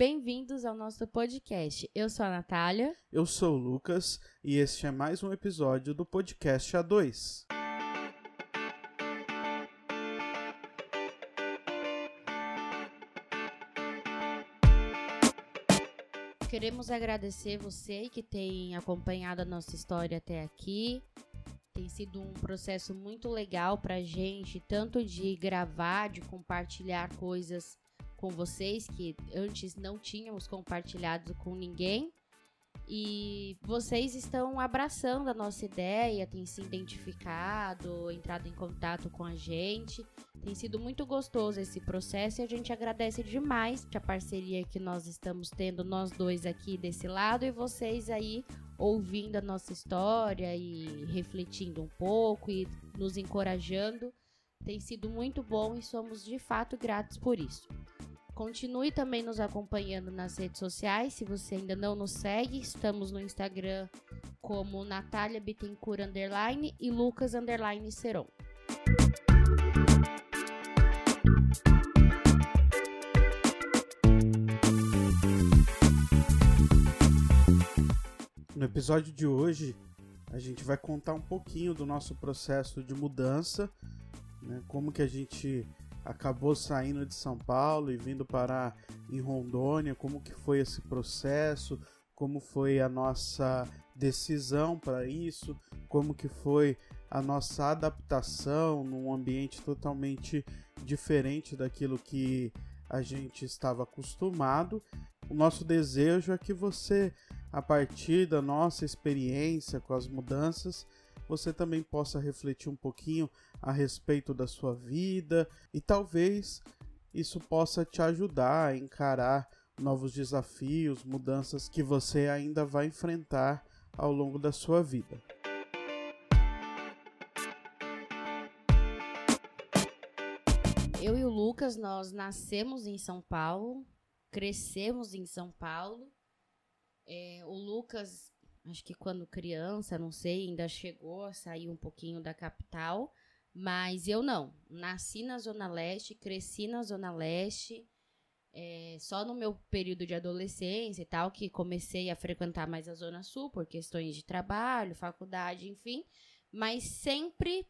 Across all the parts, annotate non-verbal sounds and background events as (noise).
bem-vindos ao nosso podcast. Eu sou a Natália. Eu sou o Lucas e este é mais um episódio do podcast A2. Queremos agradecer você que tem acompanhado a nossa história até aqui. Tem sido um processo muito legal pra gente, tanto de gravar, de compartilhar coisas com vocês que antes não tínhamos compartilhado com ninguém. E vocês estão abraçando a nossa ideia, têm se identificado, entrado em contato com a gente. Tem sido muito gostoso esse processo e a gente agradece demais a parceria que nós estamos tendo, nós dois aqui desse lado e vocês aí ouvindo a nossa história e refletindo um pouco e nos encorajando. Tem sido muito bom e somos de fato gratos por isso. Continue também nos acompanhando nas redes sociais. Se você ainda não nos segue, estamos no Instagram como Natália Bittencourt Underline e Lucas Underline Seron. No episódio de hoje, a gente vai contar um pouquinho do nosso processo de mudança, né? como que a gente acabou saindo de São Paulo e vindo parar em Rondônia, como que foi esse processo, como foi a nossa decisão para isso, como que foi a nossa adaptação num ambiente totalmente diferente daquilo que a gente estava acostumado. O nosso desejo é que você, a partir da nossa experiência com as mudanças, você também possa refletir um pouquinho a respeito da sua vida e talvez isso possa te ajudar a encarar novos desafios, mudanças que você ainda vai enfrentar ao longo da sua vida. Eu e o Lucas, nós nascemos em São Paulo, crescemos em São Paulo. É, o Lucas acho que quando criança, não sei, ainda chegou a sair um pouquinho da capital, mas eu não. Nasci na Zona Leste, cresci na Zona Leste, é, só no meu período de adolescência e tal, que comecei a frequentar mais a Zona Sul por questões de trabalho, faculdade, enfim, mas sempre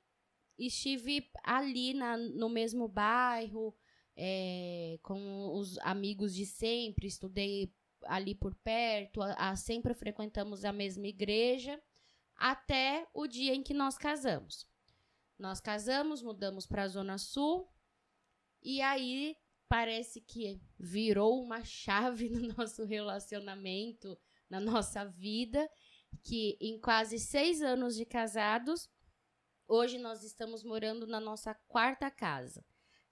estive ali na, no mesmo bairro, é, com os amigos de sempre, estudei ali por perto, a, a, sempre frequentamos a mesma igreja, até o dia em que nós casamos. Nós casamos, mudamos para a Zona Sul, e aí parece que virou uma chave no nosso relacionamento, na nossa vida, que em quase seis anos de casados, hoje nós estamos morando na nossa quarta casa.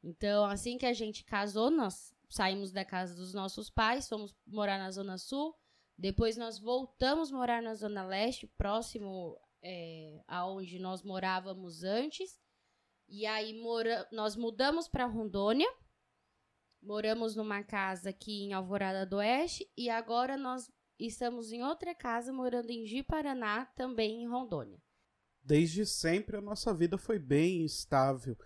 Então, assim que a gente casou, nós saímos da casa dos nossos pais, fomos morar na Zona Sul. Depois nós voltamos morar na Zona Leste, próximo é, aonde nós morávamos antes. E aí mora nós mudamos para Rondônia. Moramos numa casa aqui em Alvorada do Oeste. E agora nós estamos em outra casa, morando em Ji-Paraná, também em Rondônia. Desde sempre a nossa vida foi bem estável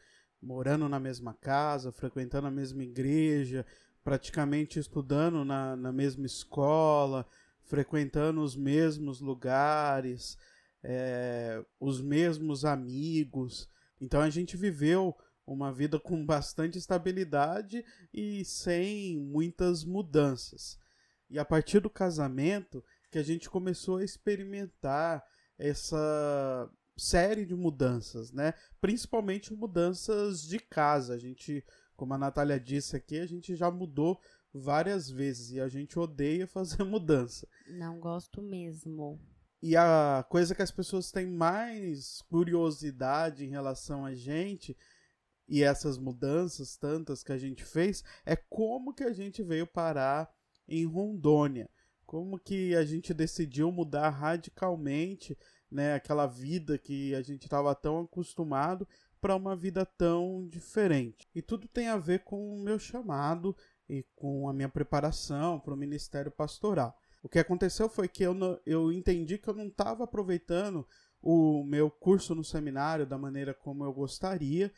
morando na mesma casa, frequentando a mesma igreja, praticamente estudando na, na mesma escola, frequentando os mesmos lugares, é, os mesmos amigos. Então a gente viveu uma vida com (laughs) bastante estabilidade e sem muitas mudanças. E a partir do casamento que a gente começou a experimentar essa série de mudanças, né? Principalmente mudanças de casa. A gente, como a Natália disse aqui, a gente já mudou várias vezes e a gente odeia (laughs) fazer mudança. Não gosto mesmo. E a coisa que as pessoas têm mais curiosidade em relação a gente e essas mudanças tantas que a gente fez é como que a gente veio parar em Rondônia. Como que a gente decidiu mudar radicalmente né, aquela vida que a gente estava tão acostumado para uma vida tão diferente. E tudo tem a ver com o meu chamado e com a minha preparação para o ministério pastoral. O que aconteceu foi que eu, eu entendi que eu não estava aproveitando o meu curso no seminário da maneira como eu gostaria,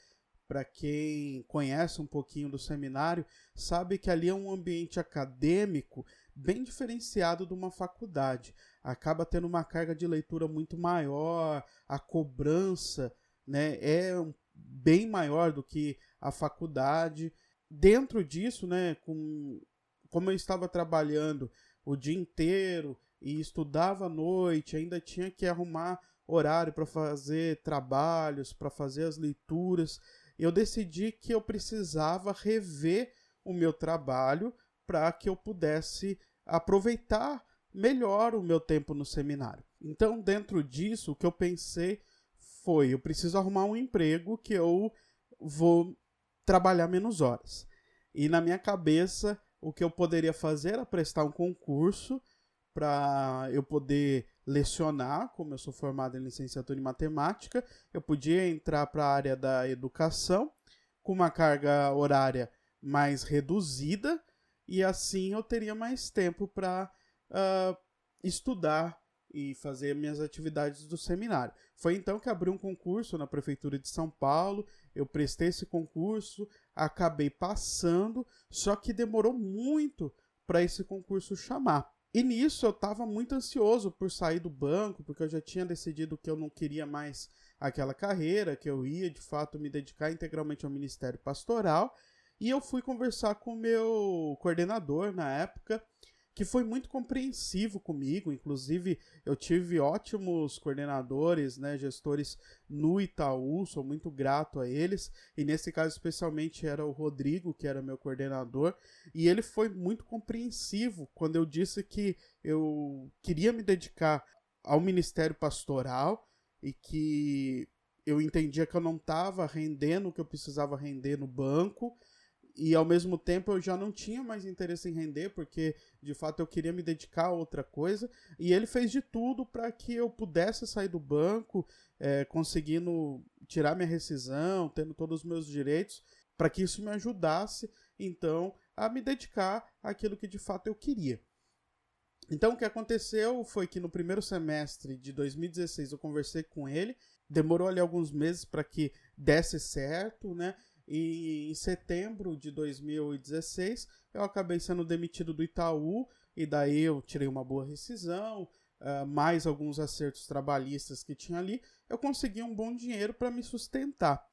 para quem conhece um pouquinho do seminário, sabe que ali é um ambiente acadêmico bem diferenciado de uma faculdade. Acaba tendo uma carga de leitura muito maior, a cobrança né, é bem maior do que a faculdade. Dentro disso, né, com, como eu estava trabalhando o dia inteiro e estudava à noite, ainda tinha que arrumar horário para fazer trabalhos, para fazer as leituras. Eu decidi que eu precisava rever o meu trabalho para que eu pudesse aproveitar melhor o meu tempo no seminário. Então, dentro disso, o que eu pensei foi: eu preciso arrumar um emprego que eu vou trabalhar menos horas. E na minha cabeça, o que eu poderia fazer era prestar um concurso para eu poder lecionar, como eu sou formado em licenciatura em matemática, eu podia entrar para a área da educação com uma carga horária mais reduzida e assim eu teria mais tempo para uh, estudar e fazer minhas atividades do seminário. Foi então que abri um concurso na prefeitura de São Paulo. Eu prestei esse concurso, acabei passando, só que demorou muito para esse concurso chamar. E nisso eu estava muito ansioso por sair do banco, porque eu já tinha decidido que eu não queria mais aquela carreira, que eu ia de fato me dedicar integralmente ao ministério pastoral. E eu fui conversar com o meu coordenador na época, que foi muito compreensivo comigo. Inclusive, eu tive ótimos coordenadores, né, gestores no Itaú, sou muito grato a eles. E nesse caso, especialmente, era o Rodrigo, que era meu coordenador. E ele foi muito compreensivo quando eu disse que eu queria me dedicar ao ministério pastoral e que eu entendia que eu não estava rendendo o que eu precisava render no banco e ao mesmo tempo eu já não tinha mais interesse em render, porque de fato eu queria me dedicar a outra coisa. E ele fez de tudo para que eu pudesse sair do banco, é, conseguindo tirar minha rescisão, tendo todos os meus direitos, para que isso me ajudasse então a me dedicar àquilo que de fato eu queria. Então o que aconteceu foi que no primeiro semestre de 2016 eu conversei com ele, demorou ali alguns meses para que desse certo, né? E em setembro de 2016 eu acabei sendo demitido do Itaú e daí eu tirei uma boa rescisão, uh, mais alguns acertos trabalhistas que tinha ali, eu consegui um bom dinheiro para me sustentar.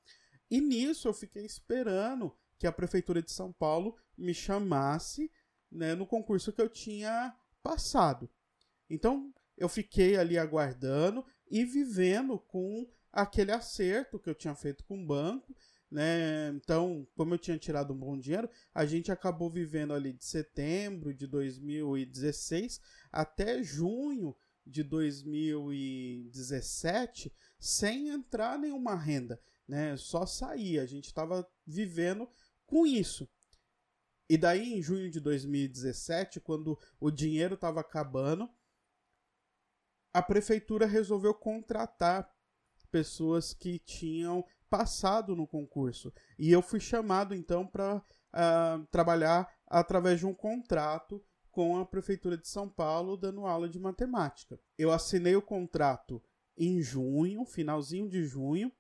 E nisso eu fiquei esperando que a prefeitura de São Paulo me chamasse né, no concurso que eu tinha passado. Então eu fiquei ali aguardando e vivendo com aquele acerto que eu tinha feito com o banco né? Então, como eu tinha tirado um bom dinheiro, a gente acabou vivendo ali de setembro de 2016 até junho de 2017 sem entrar nenhuma renda, né? Só sair, a gente estava vivendo com isso. E daí em junho de 2017, quando o dinheiro estava acabando, a prefeitura resolveu contratar pessoas que tinham passado no concurso. E eu fui chamado então para uh, ah, trabalhar através de um contrato com a Prefeitura de São Paulo, dando aula de matemática. Eu assinei o contrato em junho, finalzinho de junho,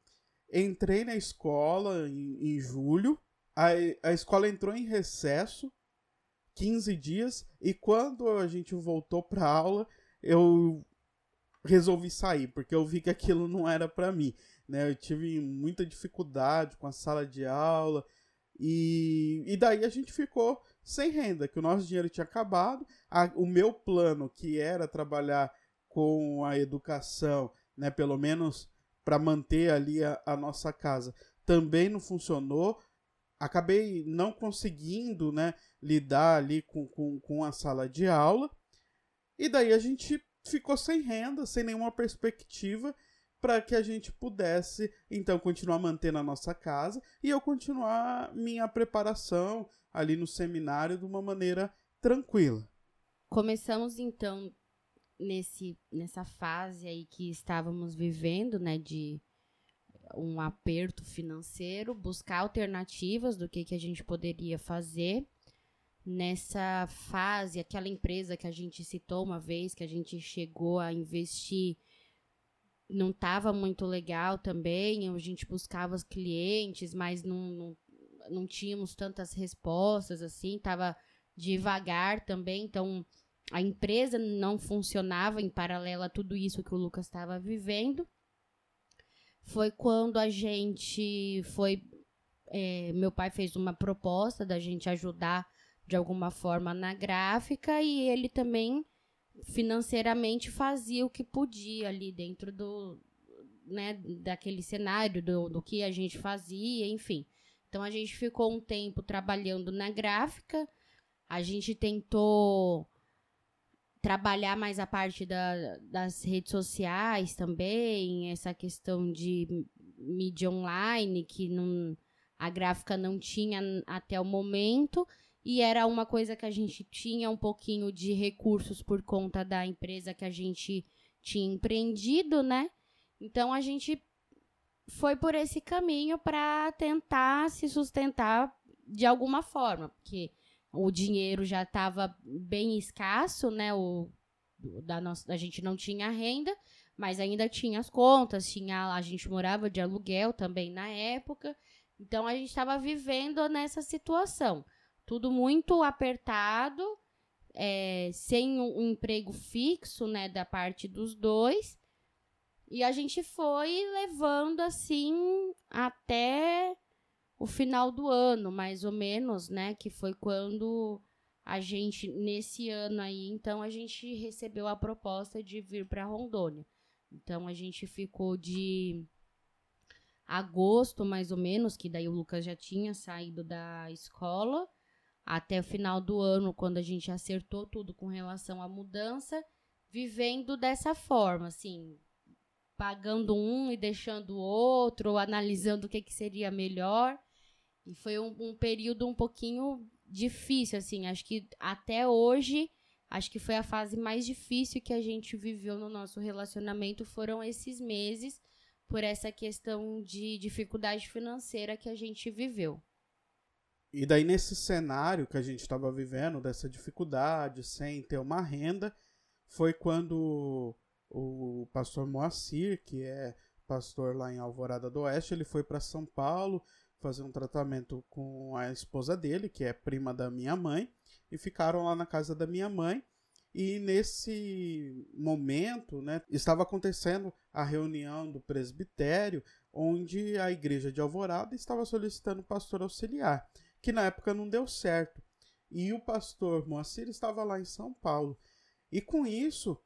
entrei na escola em, em julho, a, a escola entrou em recesso 15 dias, e quando a gente voltou para aula, eu resolvi sair, porque eu vi que aquilo não era para mim né? Eu tive muita dificuldade com a sala de aula e, e daí a gente ficou sem renda, que o nosso dinheiro tinha acabado. A, o meu plano, que era trabalhar com a educação, né, pelo menos para manter ali a, a, nossa casa, também não funcionou. Acabei não conseguindo né, lidar ali com, com, com a sala de aula. E daí a gente ficou sem renda, sem nenhuma perspectiva para que a gente pudesse então continuar mantendo a nossa casa e eu continuar minha preparação ali no seminário de uma maneira tranquila. Começamos então nesse nessa fase aí que estávamos vivendo, né, de um aperto financeiro, buscar alternativas do que que a gente poderia fazer nessa fase, aquela empresa que a gente citou uma vez que a gente chegou a investir não estava muito legal também. A gente buscava os clientes, mas não, não, não tínhamos tantas respostas assim, estava devagar também. Então, a empresa não funcionava em paralelo a tudo isso que o Lucas estava vivendo. Foi quando a gente foi. É, meu pai fez uma proposta da gente ajudar de alguma forma na gráfica e ele também financeiramente fazia o que podia ali dentro do, né, daquele cenário do, do que a gente fazia, enfim. Então a gente ficou um tempo trabalhando na gráfica, a gente tentou trabalhar mais a parte da, das redes sociais também, essa questão de mídia online que não, a gráfica não tinha até o momento e era uma coisa que a gente tinha um pouquinho de recursos por conta da empresa que a gente tinha empreendido, né? Então a gente foi por esse caminho para tentar se sustentar de alguma forma, porque o dinheiro já estava bem escasso, né? O da nossa, a gente não tinha renda, mas ainda tinha as contas, tinha a gente morava de aluguel também na época. Então a gente estava vivendo nessa situação tudo muito apertado, é, sem um, emprego fixo, né, da parte dos dois. E a gente foi levando assim até o final do ano, mais ou menos, né? Que foi quando a gente, nesse ano aí, então a gente recebeu a proposta de vir para Rondônia. Então a gente ficou de agosto, mais ou menos, que daí o Lucas já tinha saído da escola, até o final do ano, quando a gente acertou tudo com relação à mudança, vivendo dessa forma, assim, pagando um e deixando o outro, analisando o que, que seria melhor. E foi um, um período um pouquinho difícil, assim, acho que até hoje, acho que foi a fase mais difícil que a gente viveu no nosso relacionamento, foram esses meses, por essa questão de dificuldade financeira que a gente viveu. E daí, nesse cenário que a gente estava vivendo, dessa dificuldade, sem ter uma renda, foi quando o pastor Moacir, que é pastor lá em Alvorada do Oeste, ele foi para São Paulo fazer um tratamento com a esposa dele, que é prima da minha mãe, e ficaram lá na casa da minha mãe. E nesse momento, né, estava acontecendo a reunião do presbitério, onde a igreja de Alvorada estava solicitando pastor auxiliar que na época não deu certo. E o pastor Moacir estava lá em São Paulo. E com isso,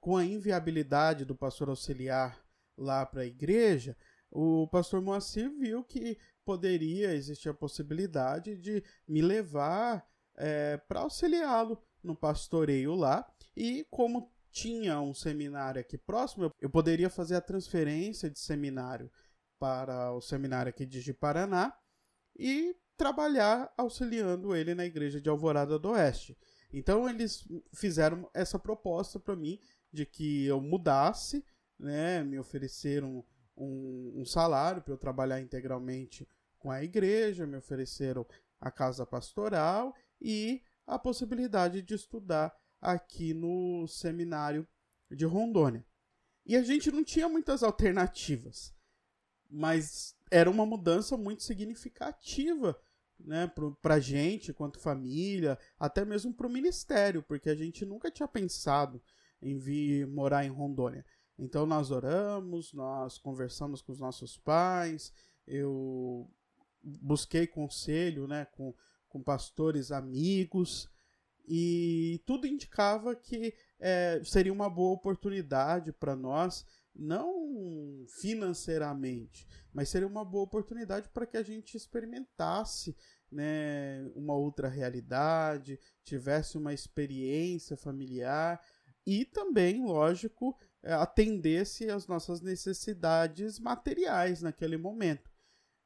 com a inviabilidade do pastor auxiliar lá para a igreja, o pastor Moacir viu que poderia existir a possibilidade de me levar é, para auxiliá-lo no pastoreio lá. E como tinha um seminário aqui próximo, eu poderia fazer a transferência de seminário para o seminário aqui de Paraná e trabalhar auxiliando ele na igreja de Alvorada do Oeste. Então eles fizeram essa proposta para mim de que eu mudasse, né, me ofereceram um, um salário para eu trabalhar integralmente com a igreja, me ofereceram a casa pastoral e a possibilidade de estudar aqui no seminário de Rondônia. E a gente não tinha muitas alternativas, mas era uma mudança muito significativa né, para a gente, quanto família, até mesmo para o ministério, porque a gente nunca tinha pensado em vir morar em Rondônia. Então nós oramos, nós conversamos com os nossos pais, eu busquei conselho né, com, com pastores amigos, e tudo indicava que é, seria uma boa oportunidade para nós não financeiramente, mas seria uma boa oportunidade para que a gente experimentasse né, uma outra realidade, tivesse uma experiência familiar e também, lógico, eh, atendesse às nossas necessidades materiais naquele momento.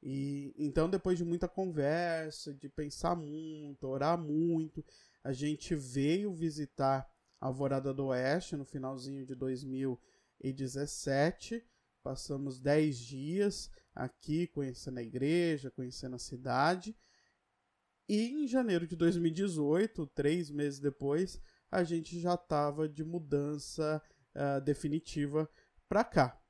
E então, depois de muita conversa, de pensar muito, orar muito, a gente veio visitar a Alvorada do Oeste no finalzinho de 2000 2017. Passamos 10 dias aqui conhecendo a igreja, conhecendo a cidade. E em janeiro de 2018, três meses depois, a gente já estava de mudança uh, definitiva para cá.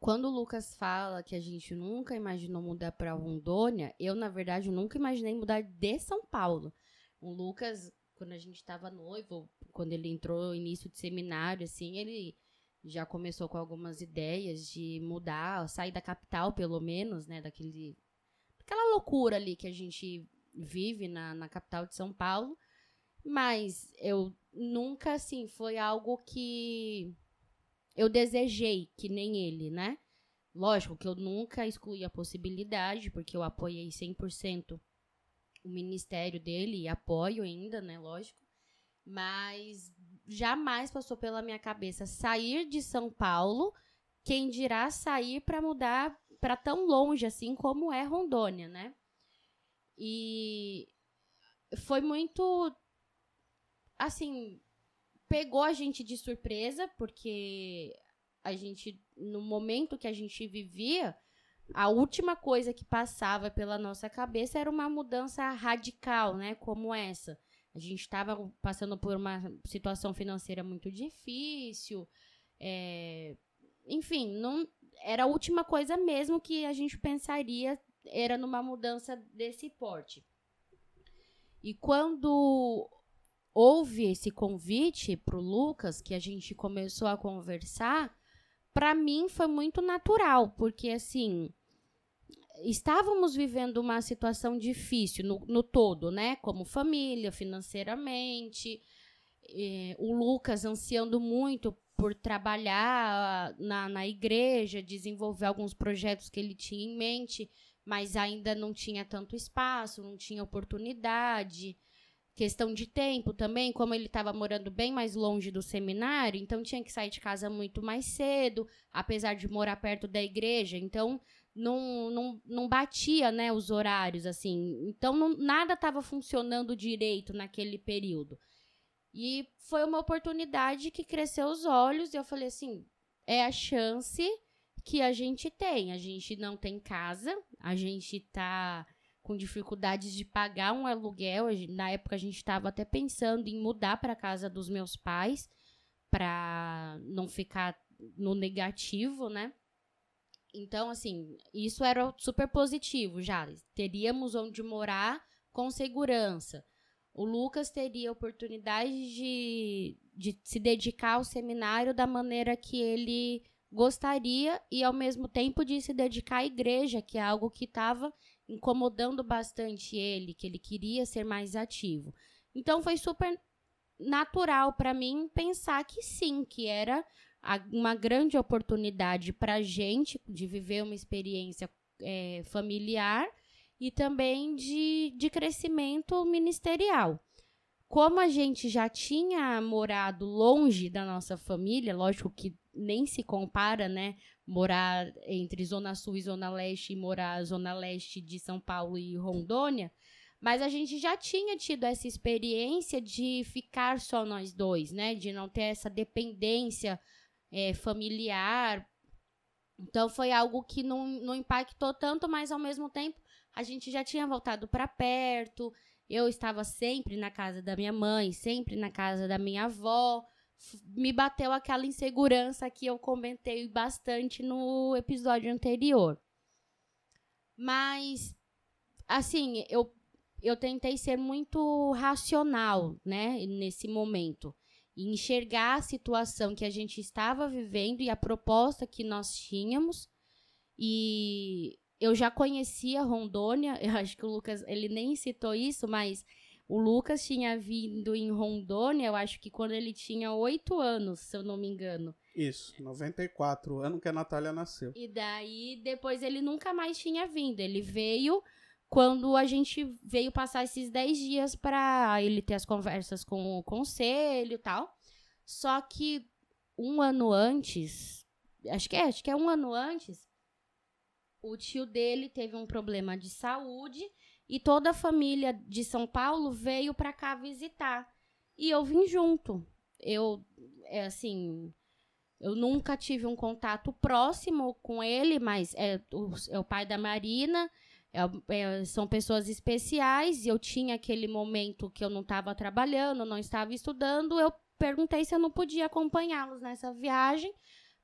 quando o Lucas fala que a gente nunca imaginou mudar para Rondônia, eu, na verdade, nunca imaginei mudar de São Paulo. O Lucas, quando a gente estava noivo, quando ele entrou no início de seminário, assim, ele já começou com algumas ideias de mudar, sair da capital, pelo menos, né, daquele, daquela loucura ali que a gente vive na, na capital de São Paulo. Mas eu nunca, assim, foi algo que eu desejei, que nem ele, né? Lógico que eu nunca excluí a possibilidade, porque eu apoiei 100% o ministério dele e apoio ainda, né? Lógico. Mas jamais passou pela minha cabeça sair de São Paulo, quem dirá sair para mudar para tão longe assim como é Rondônia, né? E foi muito assim, pegou a gente de surpresa, porque a gente, no momento que a gente vivia, a última coisa que passava pela nossa cabeça era uma mudança radical, né? Como essa. A gente estava passando por uma situação financeira muito difícil. É... Enfim, não era a última coisa mesmo que a gente pensaria era numa mudança desse porte. E quando houve esse convite para o Lucas, que a gente começou a conversar, para mim foi muito natural, porque assim estávamos vivendo uma situação difícil no, no todo, né? Como família, financeiramente. o Lucas ansiando muito por trabalhar na, na igreja, desenvolver alguns projetos que ele tinha em mente, mas ainda não tinha tanto espaço, não tinha oportunidade questão de tempo também, como ele estava morando bem mais longe do seminário, então tinha que sair de casa muito mais cedo, apesar de morar perto da igreja, então não, não, não batia né, os horários, assim. Então não, nada estava funcionando direito naquele período. E foi uma oportunidade que cresceu os olhos, e eu falei assim: é a chance que a gente tem. A gente não tem casa, a gente está com dificuldades de pagar um aluguel. Na época a gente estava até pensando em mudar para casa dos meus pais para não ficar no negativo, né? Então, assim, isso era super positivo já. Teríamos onde morar com segurança. O Lucas teria oportunidade de, de se dedicar ao seminário da maneira que ele gostaria e, ao mesmo tempo, de se dedicar à igreja, que é algo que estava incomodando bastante ele, que ele queria ser mais ativo. Então foi super natural para mim pensar que sim, que era uma grande oportunidade para a gente de viver uma experiência é, familiar e também de, de crescimento ministerial. Como a gente já tinha morado longe da nossa família, lógico que nem se compara, né? morar entre Zona Sul e Zona Leste e morar Zona Leste de São Paulo e Rondônia, mas a gente já tinha tido essa experiência de ficar só nós dois, né? De não ter essa dependência é, familiar. Então foi algo que não, não impactou tanto, mas ao mesmo tempo a gente já tinha voltado para perto. Eu estava sempre na casa da minha mãe, sempre na casa da minha avó me bateu aquela insegurança que eu comentei bastante no episódio anterior. Mas, assim, eu, eu tentei ser muito racional, né, nesse momento. E enxergar a situação que a gente estava vivendo e a proposta que nós tínhamos. E eu já conhecia Rondônia, (laughs) eu acho que o Lucas, ele nem citou isso, mas o Lucas tinha vindo em Rondônia, eu acho que quando ele tinha oito anos, se eu não me engano. Isso, 94, ano que a Natália nasceu. E daí, depois ele nunca mais tinha vindo. Ele veio quando a gente veio passar esses dez dias para ele ter as conversas com o conselho e tal. Só que um ano antes, acho que é, acho que é um ano antes, o tio dele teve um problema de saúde e toda a família de São Paulo veio para cá visitar. E eu vim junto. Eu, é assim, eu nunca tive um contato próximo com ele, mas é o, é o pai da Marina, é, é, são pessoas especiais. Eu tinha aquele momento que eu não estava trabalhando, não estava estudando. Eu perguntei se eu não podia acompanhá-los nessa viagem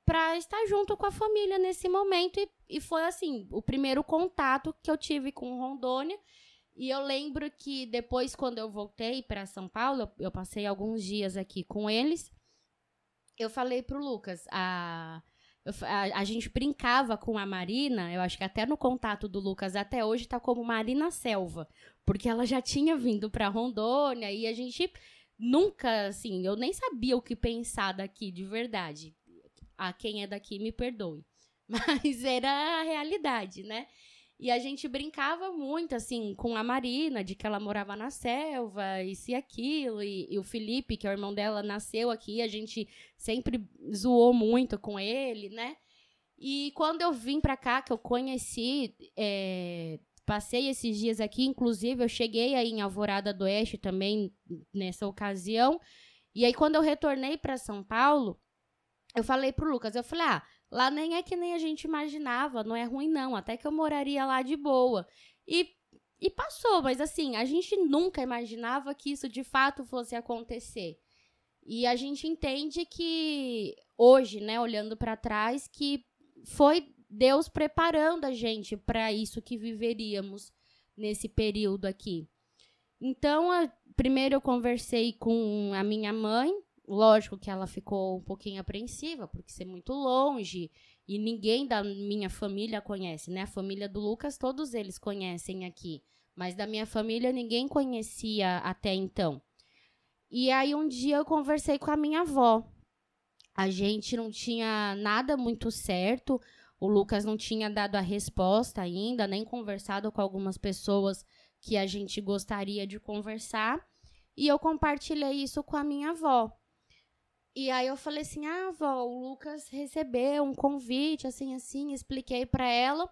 para estar junto com a família nesse momento. E, e foi assim, o primeiro contato que eu tive com Rondônia. E eu lembro que depois, quando eu voltei para São Paulo, eu, eu, passei alguns dias aqui com eles. Eu falei pro Lucas, a, a, a, gente brincava com a Marina, eu acho que até no contato do Lucas até hoje tá como Marina Selva, porque ela já tinha vindo para Rondônia e a gente nunca, assim, eu nem sabia o que pensar daqui de verdade a quem é daqui me perdoe. (laughs) Mas era a realidade, né? E a gente brincava muito, assim, com a Marina, de que ela morava na selva, isso e aquilo. E, e o Felipe, que é o irmão dela, nasceu aqui, a gente sempre zoou muito com ele, né? E quando eu vim pra cá, que eu conheci, é, passei esses dias aqui, inclusive eu cheguei aí em Alvorada do Oeste também nessa ocasião. E aí, quando eu retornei para São Paulo, eu falei pro Lucas, eu falei, ah, lá nem é que nem a gente imaginava, não é ruim não, até que eu moraria lá de boa. E, e passou, mas assim, a gente nunca imaginava que isso de fato fosse acontecer. E a gente entende que hoje, né, olhando para trás, que foi Deus preparando a gente para isso que viveríamos nesse período aqui. Então, a, primeiro eu conversei com a minha mãe, Lógico que ela ficou um pouquinho apreensiva, porque ser muito longe e ninguém da minha família conhece, né? A família do Lucas, todos eles conhecem aqui, mas da minha família ninguém conhecia até então. E aí um dia eu conversei com a minha avó. A gente não tinha nada muito certo, o Lucas não tinha dado a resposta ainda, nem conversado com algumas pessoas que a gente gostaria de conversar. E eu compartilhei isso com a minha avó. E aí eu falei assim: "Ah, avó, o Lucas recebeu um convite assim assim", expliquei para ela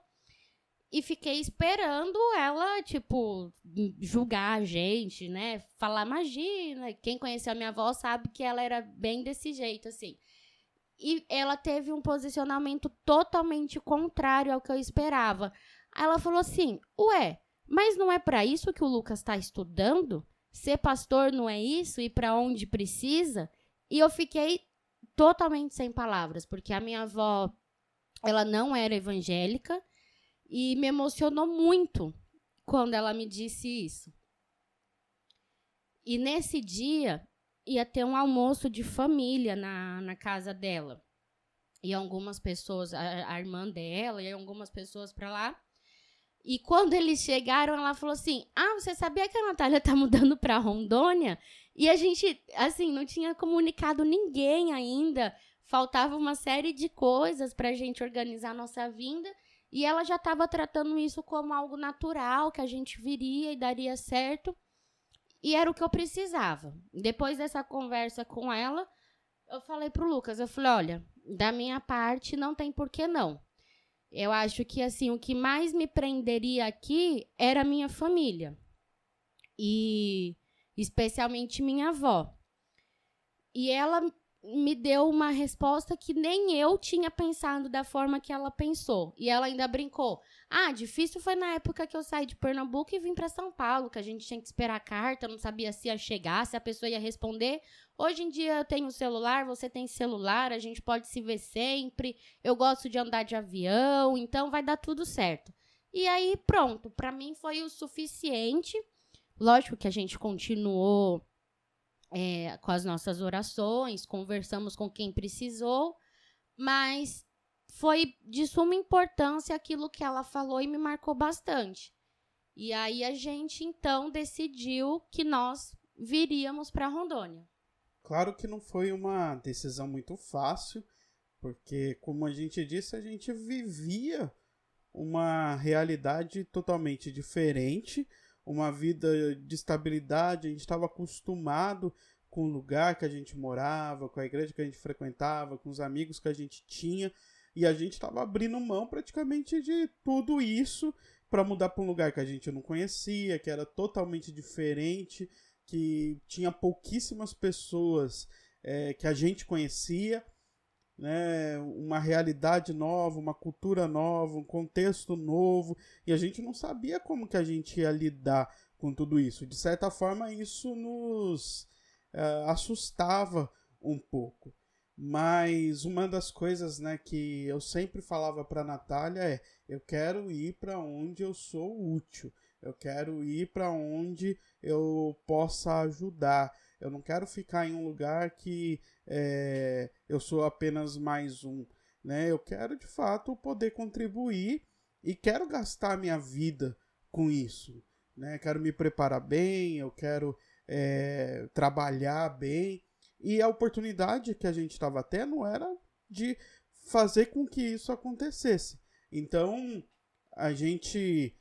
e fiquei esperando ela, tipo, julgar a gente, né? Falar, imagina, quem conheceu a minha avó sabe que ela era bem desse jeito assim. E ela teve um posicionamento totalmente contrário ao que eu esperava. Aí ela falou assim: "Ué, mas não é para isso que o Lucas está estudando? Ser pastor não é isso e para onde precisa?" E eu fiquei totalmente sem palavras, porque a minha avó, ela não era evangélica e me emocionou muito quando ela me disse isso. E nesse dia ia ter um almoço de família na, na casa dela. E algumas pessoas, a, a irmã dela e algumas pessoas para lá. E quando eles chegaram, ela falou assim: Ah, você sabia que a Natália tá mudando para Rondônia? E a gente, assim, não tinha comunicado ninguém ainda. Faltava uma série de coisas para a gente organizar a nossa vinda. E ela já estava tratando isso como algo natural, que a gente viria e daria certo. E era o que eu precisava. Depois dessa conversa com ela, eu falei pro Lucas, eu falei, olha, da minha parte não tem por que não. Eu acho que assim, o que mais me prenderia aqui era a minha família. E especialmente minha avó. E ela me deu uma resposta que nem eu tinha pensado da forma que ela pensou. E ela ainda brincou: "Ah, difícil foi na época que eu saí de Pernambuco e vim para São Paulo, que a gente tinha que esperar a carta, não sabia se ia chegar, se a pessoa ia responder. Hoje em dia eu tenho celular, você tem celular, a gente pode se ver sempre. Eu gosto de andar de avião, então vai dar tudo certo." E aí, pronto, para mim foi o suficiente Lógico que a gente continuou é, com as nossas orações, conversamos com quem precisou, mas foi de suma importância aquilo que ela falou e me marcou bastante. E aí a gente então decidiu que nós viríamos para Rondônia. Claro que não foi uma decisão muito fácil, porque como a gente disse, a gente vivia uma realidade totalmente diferente uma vida de estabilidade, a gente estava acostumado com o lugar que a gente morava, com a igreja que a gente frequentava, com os amigos que a gente tinha, e a gente estava abrindo mão praticamente de tudo isso para mudar para um lugar que a gente não conhecia, que era totalmente diferente, que tinha pouquíssimas pessoas é, que a gente conhecia né, uma realidade nova, uma cultura nova, um contexto novo, e a gente não sabia como que a gente ia lidar com tudo isso. De certa forma, isso nos uh, assustava um pouco. Mas uma das coisas, né, que eu sempre falava para Natália é: eu quero ir para onde eu sou útil. Eu quero ir para onde eu possa ajudar. Eu não quero ficar em um lugar que é, eu sou apenas mais um. Né? Eu quero de fato poder contribuir e quero gastar minha vida com isso. Né? Quero me preparar bem, eu quero é, trabalhar bem. E a oportunidade que a gente estava tendo era de fazer com que isso acontecesse. Então, a gente,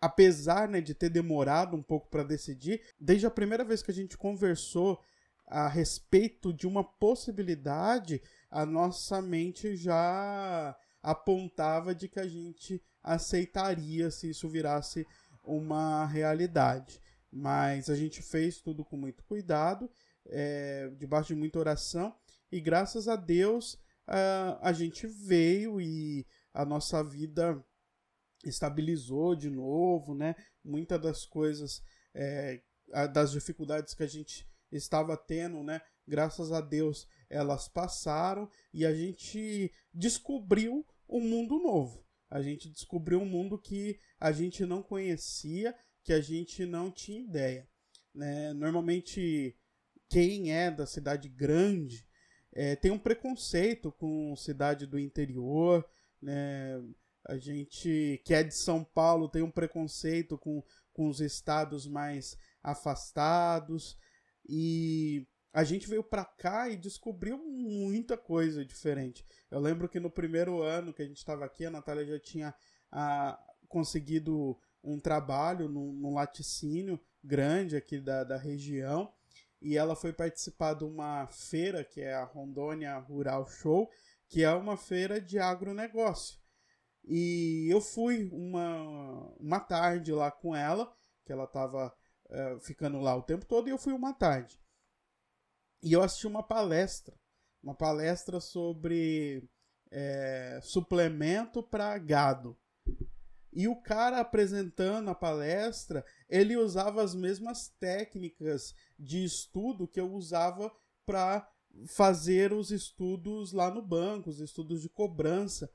apesar né, de ter demorado um pouco para decidir, desde a primeira vez que a gente conversou a respeito de uma possibilidade, a nossa mente já apontava de que a gente aceitaria se isso virasse uma realidade. Mas a gente fez tudo com muito cuidado, é, debaixo de muita oração, e graças a Deus uh, a gente veio e a nossa vida estabilizou de novo, né? Muitas das coisas, é, das dificuldades que a gente estava tendo, né? Graças a Deus elas passaram e a gente descobriu um mundo novo. A gente descobriu um mundo que a gente não conhecia, que a gente não tinha ideia. Né? Normalmente, quem é da cidade grande é, tem um preconceito com cidade do interior, né? A gente que é de São Paulo tem um preconceito com, com os estados mais afastados e a gente veio para cá e descobriu muita coisa diferente. Eu lembro que no primeiro ano que a gente estava aqui, a Natália já tinha ah, conseguido um trabalho num, num laticínio grande aqui da, da região e ela foi participar de uma feira que é a Rondônia Rural Show, que é uma feira de agronegócio. E eu fui uma, uma tarde lá com ela, que ela estava é, ficando lá o tempo todo, e eu fui uma tarde. E eu assisti uma palestra, uma palestra sobre é, suplemento para gado. E o cara apresentando a palestra, ele usava as mesmas técnicas de estudo que eu usava para fazer os estudos lá no banco, os estudos de cobrança.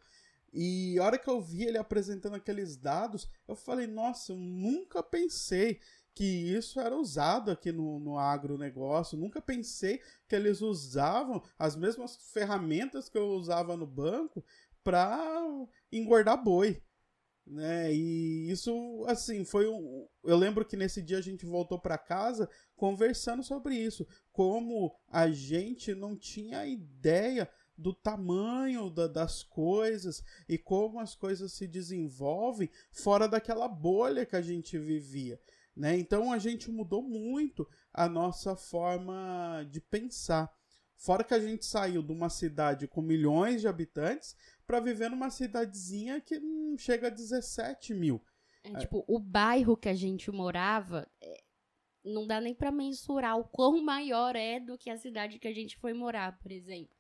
E a hora que eu vi ele apresentando aqueles dados, eu falei, nossa, eu nunca pensei que isso era usado aqui no, no agronegócio. Nunca pensei que eles usavam as mesmas ferramentas que eu usava no banco para engordar boi né? E isso, assim, foi um. Eu lembro que nesse dia a gente voltou para casa conversando sobre isso, como a gente não tinha ideia do tamanho da, das coisas e como as coisas se desenvolvem fora daquela bolha que a gente vivia. Né? Então a gente mudou muito a nossa forma de pensar. Fora que a gente saiu de uma cidade com milhões de habitantes para viver numa cidadezinha que não chega a 17 mil. É, tipo, o bairro que a gente morava, é, não dá nem para mensurar o quão maior é do que a cidade que a gente foi morar, por exemplo.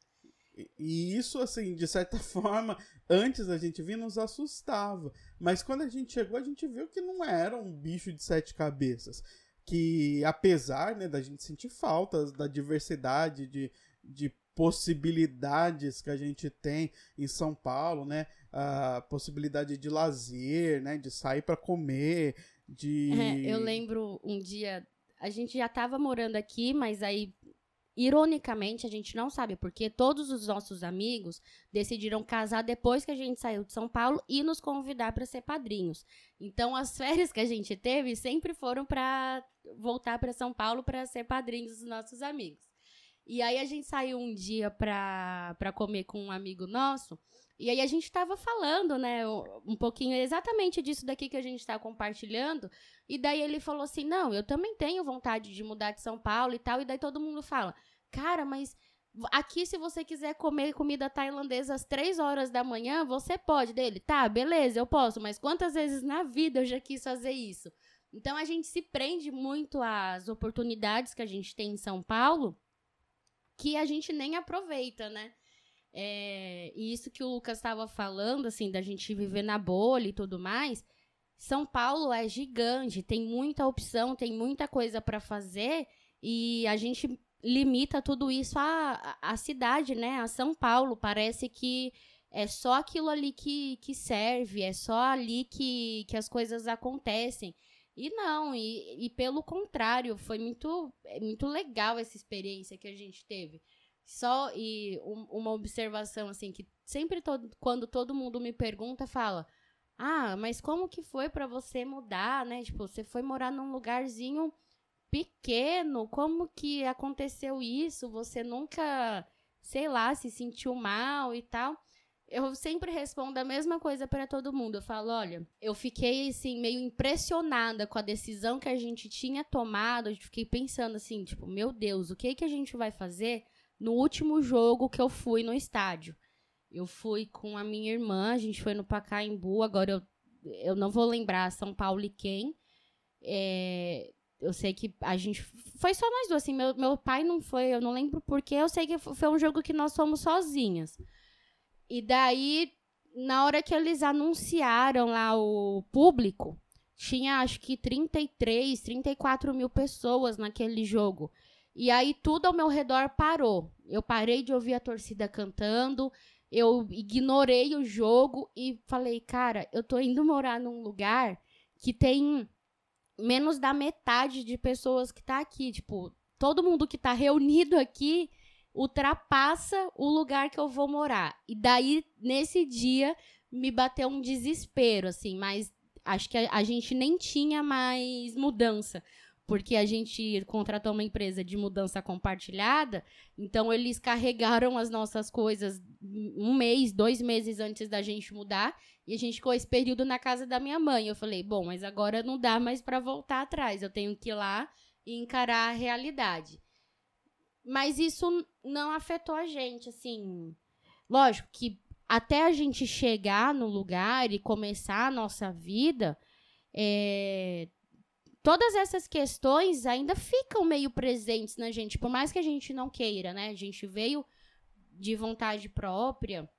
E, isso, assim, de certa (laughs) forma, antes da gente vir, nos assustava. Mas quando a gente chegou, a gente viu que não era um bicho de sete cabeças. Que apesar né, da gente sentir faltas da diversidade de, de possibilidades que a gente tem em São Paulo, né? A possibilidade de lazer, né? De sair para comer, de. É, eu lembro um dia, a gente já estava morando aqui, mas aí Ironicamente, a gente não sabe porque todos os nossos amigos decidiram casar depois que a gente saiu de São Paulo e nos convidar para ser padrinhos. Então, as (laughs) férias que a gente teve sempre foram para voltar para São Paulo para ser padrinhos dos nossos amigos. E aí a gente saiu um dia pra comer com um amigo nosso. E aí a gente tava falando, né, um pouquinho exatamente disso daqui que a gente tá compartilhando. E daí ele falou assim: "Não, eu também tenho vontade de mudar de São Paulo e tal". E daí todo mundo fala: "Cara, mas aqui se você quiser comer comida tailandesa às três horas da manhã, você pode dele". Tá, beleza, eu posso, mas quantas vezes na vida eu já quis fazer isso? Então a gente se prende muito às oportunidades que a gente tem em São Paulo que a gente nem aproveita, né? É, e isso que o Lucas estava falando, assim, da gente viver na bolha e tudo mais. São Paulo é gigante, tem muita opção, tem muita coisa para fazer e a gente limita tudo isso à, à cidade, né? A São Paulo. Parece que é só aquilo ali que, que serve, é só ali que, que as coisas acontecem. E não, e, e pelo contrário, foi muito, é muito legal essa experiência que a gente teve. Só e um, uma observação assim que sempre todo, quando todo mundo me pergunta, fala: "Ah, mas como que foi para você mudar, né? Tipo, você foi morar num lugarzinho pequeno, como que aconteceu isso? Você nunca, sei lá, se sentiu mal e tal?" eu sempre respondo a mesma coisa para todo mundo. Eu falo, olha, eu fiquei assim meio impressionada com a decisão que a gente tinha tomado. Eu fiquei pensando assim, tipo, meu Deus, o que que a gente vai fazer no último jogo que eu fui no estádio? Eu fui com a minha irmã, a gente foi no Pacaembu, agora eu, eu não vou lembrar São Paulo e quem. É, eu sei que a gente. Foi só nós duas, assim. Meu, meu pai não foi, eu não lembro porque. Eu sei que foi um jogo que nós fomos sozinhas. E daí, na hora que eles anunciaram lá o público, tinha acho que 33, 34 mil pessoas naquele jogo. E aí tudo ao meu redor parou. Eu parei de ouvir a torcida cantando, eu ignorei o jogo e falei, cara, eu tô indo morar num lugar que tem menos da metade de pessoas que tá aqui. Tipo, todo mundo que tá reunido aqui ultrapassa o lugar que eu vou morar. E daí, nesse dia, me bateu um desespero, assim, mas acho que a, a gente nem tinha mais mudança porque a gente contratou uma empresa de mudança compartilhada, então eles carregaram as nossas coisas um mês, dois meses antes da gente mudar, e a gente ficou esse período na casa da minha mãe. Eu falei, bom, mas agora não dá mais para voltar atrás, eu tenho que ir lá e encarar a realidade. Mas isso não afetou a gente, assim. Lógico que até a gente chegar no lugar e começar a nossa vida, é, todas essas questões ainda ficam meio presentes na gente, por mais que a gente não queira, né? A gente veio de vontade própria.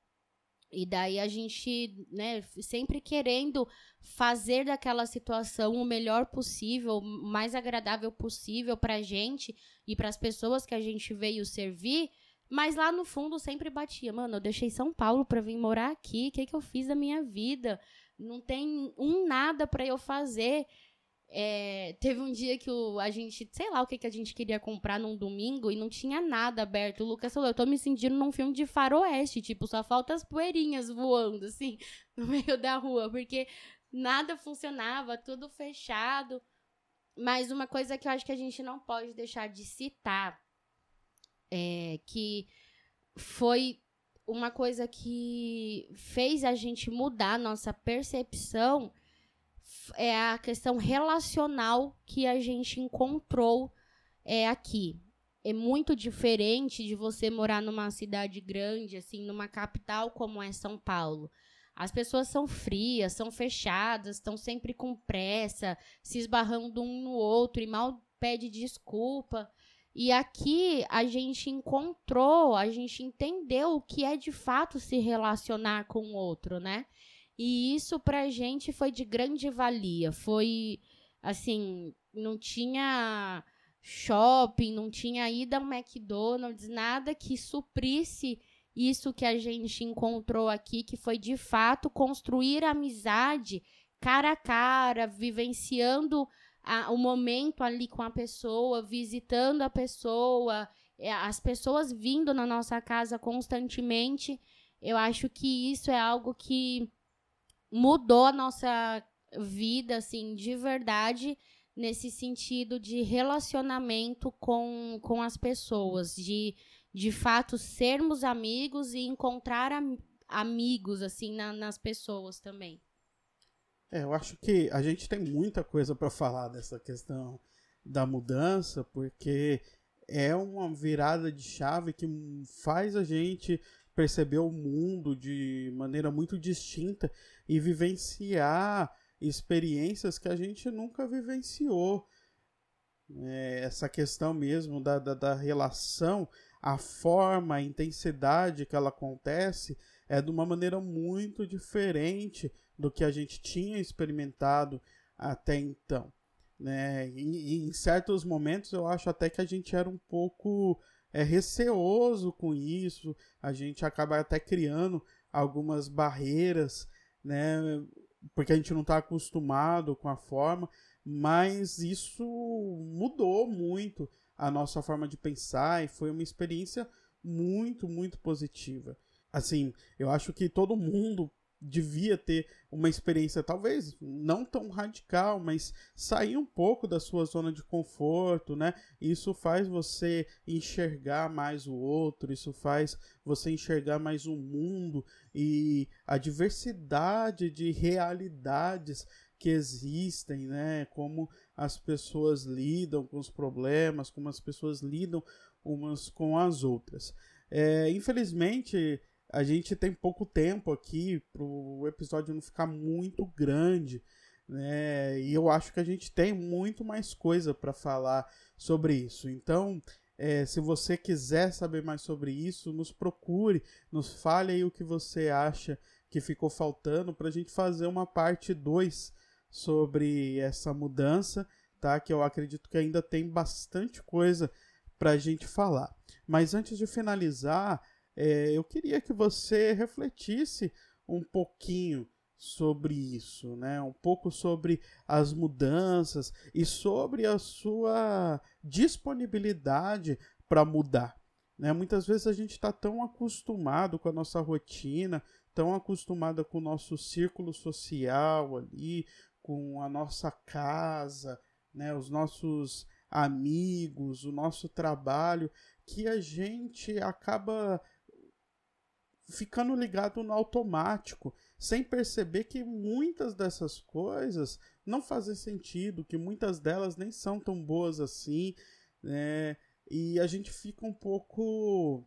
E daí a gente, né, sempre querendo fazer daquela situação o melhor possível, o mais agradável possível pra gente e para as pessoas que a gente veio servir, mas lá no fundo sempre batia, mano, eu deixei São Paulo para vir morar aqui, o que que eu fiz da minha vida? Não tem um nada para eu fazer. É, teve um dia que o, a gente, sei lá o que, que a gente queria comprar num domingo e não tinha nada aberto. O Lucas falou: Eu tô me sentindo num filme de faroeste, tipo, só falta as poeirinhas voando, assim, (laughs) no meio da rua, porque nada funcionava, tudo fechado. Mas uma coisa que eu acho que a gente não pode deixar de citar é que foi uma coisa que fez a gente mudar nossa percepção é a questão relacional que a gente encontrou é, aqui. É muito diferente de você morar numa cidade grande, assim, numa capital como é São Paulo. As pessoas são frias, são fechadas, estão sempre com pressa, se esbarrando um no outro e mal pede desculpa. E aqui a gente encontrou, a gente entendeu o que é de fato se relacionar com o outro, né? E isso pra gente foi de grande valia. Foi assim, não tinha shopping, não tinha ida ao McDonald's, nada que suprisse isso que a gente encontrou aqui, que foi de fato construir amizade cara a cara, vivenciando a, o momento ali com a pessoa, visitando a pessoa, é, as pessoas vindo na nossa casa constantemente. Eu acho que isso é algo que mudou a nossa vida, assim, de verdade, nesse sentido de relacionamento com, com as pessoas, de de fato sermos amigos e encontrar am amigos, assim, na, nas pessoas também. É, eu acho que a gente tem muita coisa para falar dessa questão da mudança, porque é uma virada de chave que faz a gente perceber o mundo de maneira muito distinta e vivenciar experiências que a gente nunca vivenciou. É, essa questão mesmo da, da, da, relação, a forma, a intensidade que ela acontece é de uma maneira muito diferente do que a gente tinha experimentado até então. Né? E, e em certos momentos eu acho até que a gente era um pouco é, receoso com isso, a gente acaba até criando algumas barreiras, né? Porque a gente não está acostumado com a forma, mas isso mudou muito a nossa forma de pensar e foi uma experiência muito, muito positiva. Assim, eu acho que todo mundo devia ter uma experiência talvez não tão radical, mas sair um pouco da sua zona de conforto, né? Isso faz você enxergar mais o outro, isso faz você enxergar mais o mundo e a diversidade de realidades que existem, né? Como as pessoas lidam com os problemas, como as pessoas lidam umas com as outras. É, infelizmente, a gente tem pouco tempo aqui para o episódio não ficar muito grande, né? E eu acho que a gente tem muito mais coisa para falar sobre isso. Então, é, se você quiser saber mais sobre isso, nos procure, nos fale aí o que você acha que ficou faltando para a gente fazer uma parte 2 sobre essa mudança, tá? Que eu acredito que ainda tem bastante coisa para a gente falar. Mas antes de finalizar, é, eu queria que você refletisse um pouquinho sobre isso, né? Um pouco sobre as mudanças e sobre a sua disponibilidade para mudar. Né? Muitas vezes a gente está tão acostumado com a nossa rotina, tão acostumado com o nosso círculo social ali, com a nossa casa, né? Os nossos amigos, o nosso trabalho, que a gente acaba ficando ligado no automático, sem perceber que muitas dessas coisas não fazem sentido, que muitas delas nem são tão boas assim, né? E a gente fica um pouco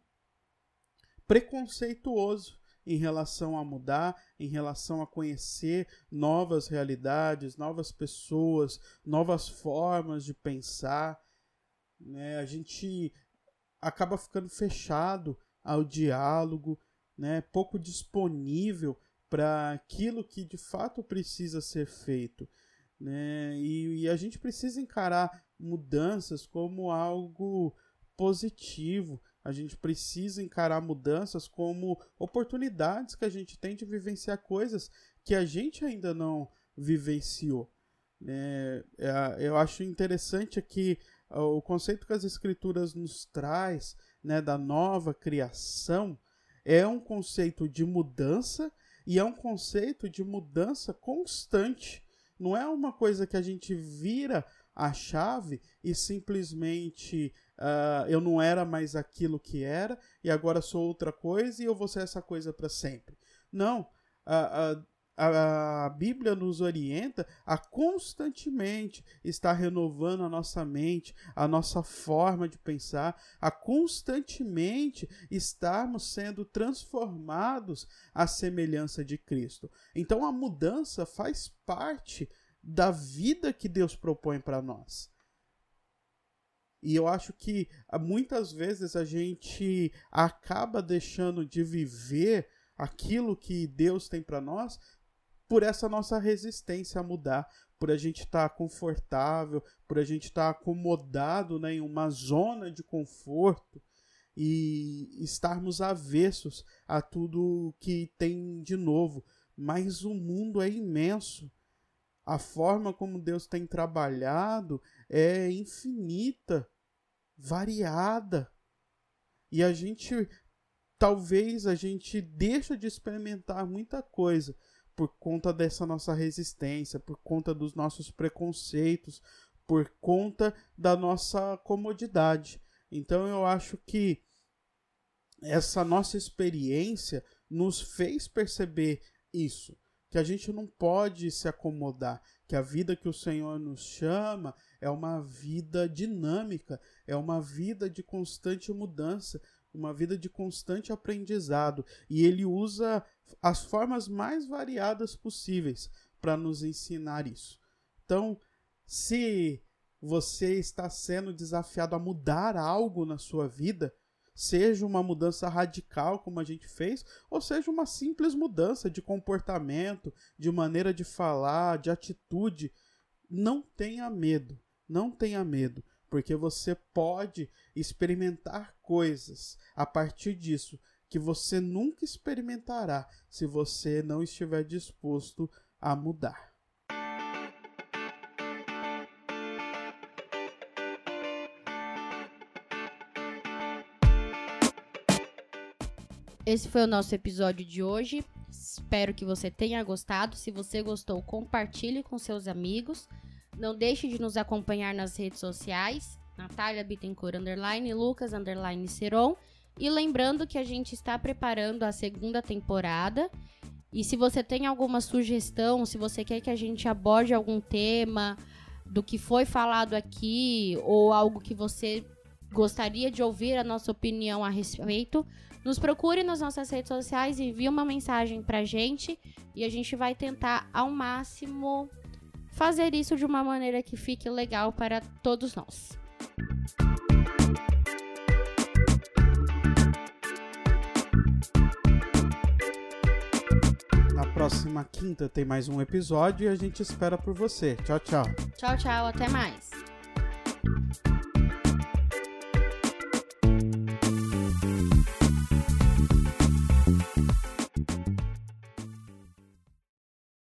preconceituoso em relação a mudar, em relação a conhecer novas realidades, novas pessoas, novas formas de pensar. Né? A gente acaba ficando fechado ao diálogo, né, pouco disponível para aquilo que de fato precisa ser feito. Né? E, e, a gente precisa encarar mudanças como algo positivo. A gente precisa encarar mudanças como oportunidades que a gente tem de vivenciar coisas que a gente ainda não vivenciou. Né? É, eu acho interessante aqui o conceito que as escrituras nos traz né, da nova criação é um conceito de mudança e é um conceito de mudança constante. Não é uma coisa que a gente vira a chave e simplesmente uh, eu não era mais aquilo que era e agora sou outra coisa e eu vou ser essa coisa para sempre. Não. Uh, uh, a, Bíblia nos orienta a constantemente estar renovando a nossa mente, a nossa forma de pensar, a constantemente estarmos sendo transformados à semelhança de Cristo. Então a mudança faz parte da vida que Deus propõe para nós. E eu acho que ah, muitas vezes a gente acaba deixando de viver aquilo que Deus tem para nós por essa nossa resistência a mudar, por a gente estar tá confortável, por a gente estar tá acomodado né, em uma zona de conforto e estarmos avessos a tudo que tem de novo. Mas o mundo é imenso. A forma como Deus tem trabalhado é infinita, variada. E a gente talvez a gente deixa de experimentar muita coisa por conta dessa nossa resistência, por conta dos nossos preconceitos, por conta da nossa comodidade. Então eu acho que essa nossa experiência nos fez perceber isso, que a gente não pode se acomodar, que a vida que o Senhor nos chama é uma vida dinâmica, é uma vida de constante mudança, uma vida de constante aprendizado, e ele usa as formas mais variadas possíveis para nos ensinar isso. Então, se você está sendo desafiado a mudar algo na sua vida, seja uma mudança radical, como a gente fez, ou seja uma simples mudança de comportamento, de maneira de falar, de atitude, não tenha medo, não tenha medo, porque você pode experimentar coisas a partir disso que você nunca experimentará se você não estiver disposto a mudar. Esse foi o nosso episódio de hoje. Espero que você tenha gostado. Se você gostou, compartilhe com seus amigos. Não deixe de nos acompanhar nas redes sociais. Natália Bittencourt, underline, Lucas, underline, Seron. E lembrando que a gente está preparando a segunda temporada. E se você tem alguma sugestão, se você quer que a gente aborde algum tema do que foi falado aqui, ou algo que você gostaria de ouvir a nossa opinião a respeito, nos procure nas nossas redes sociais, envie uma mensagem pra gente e a gente vai tentar ao máximo fazer isso de uma maneira que fique legal para todos nós. Próxima quinta tem mais um episódio e a gente espera por você. Tchau, tchau. Tchau, tchau, até mais.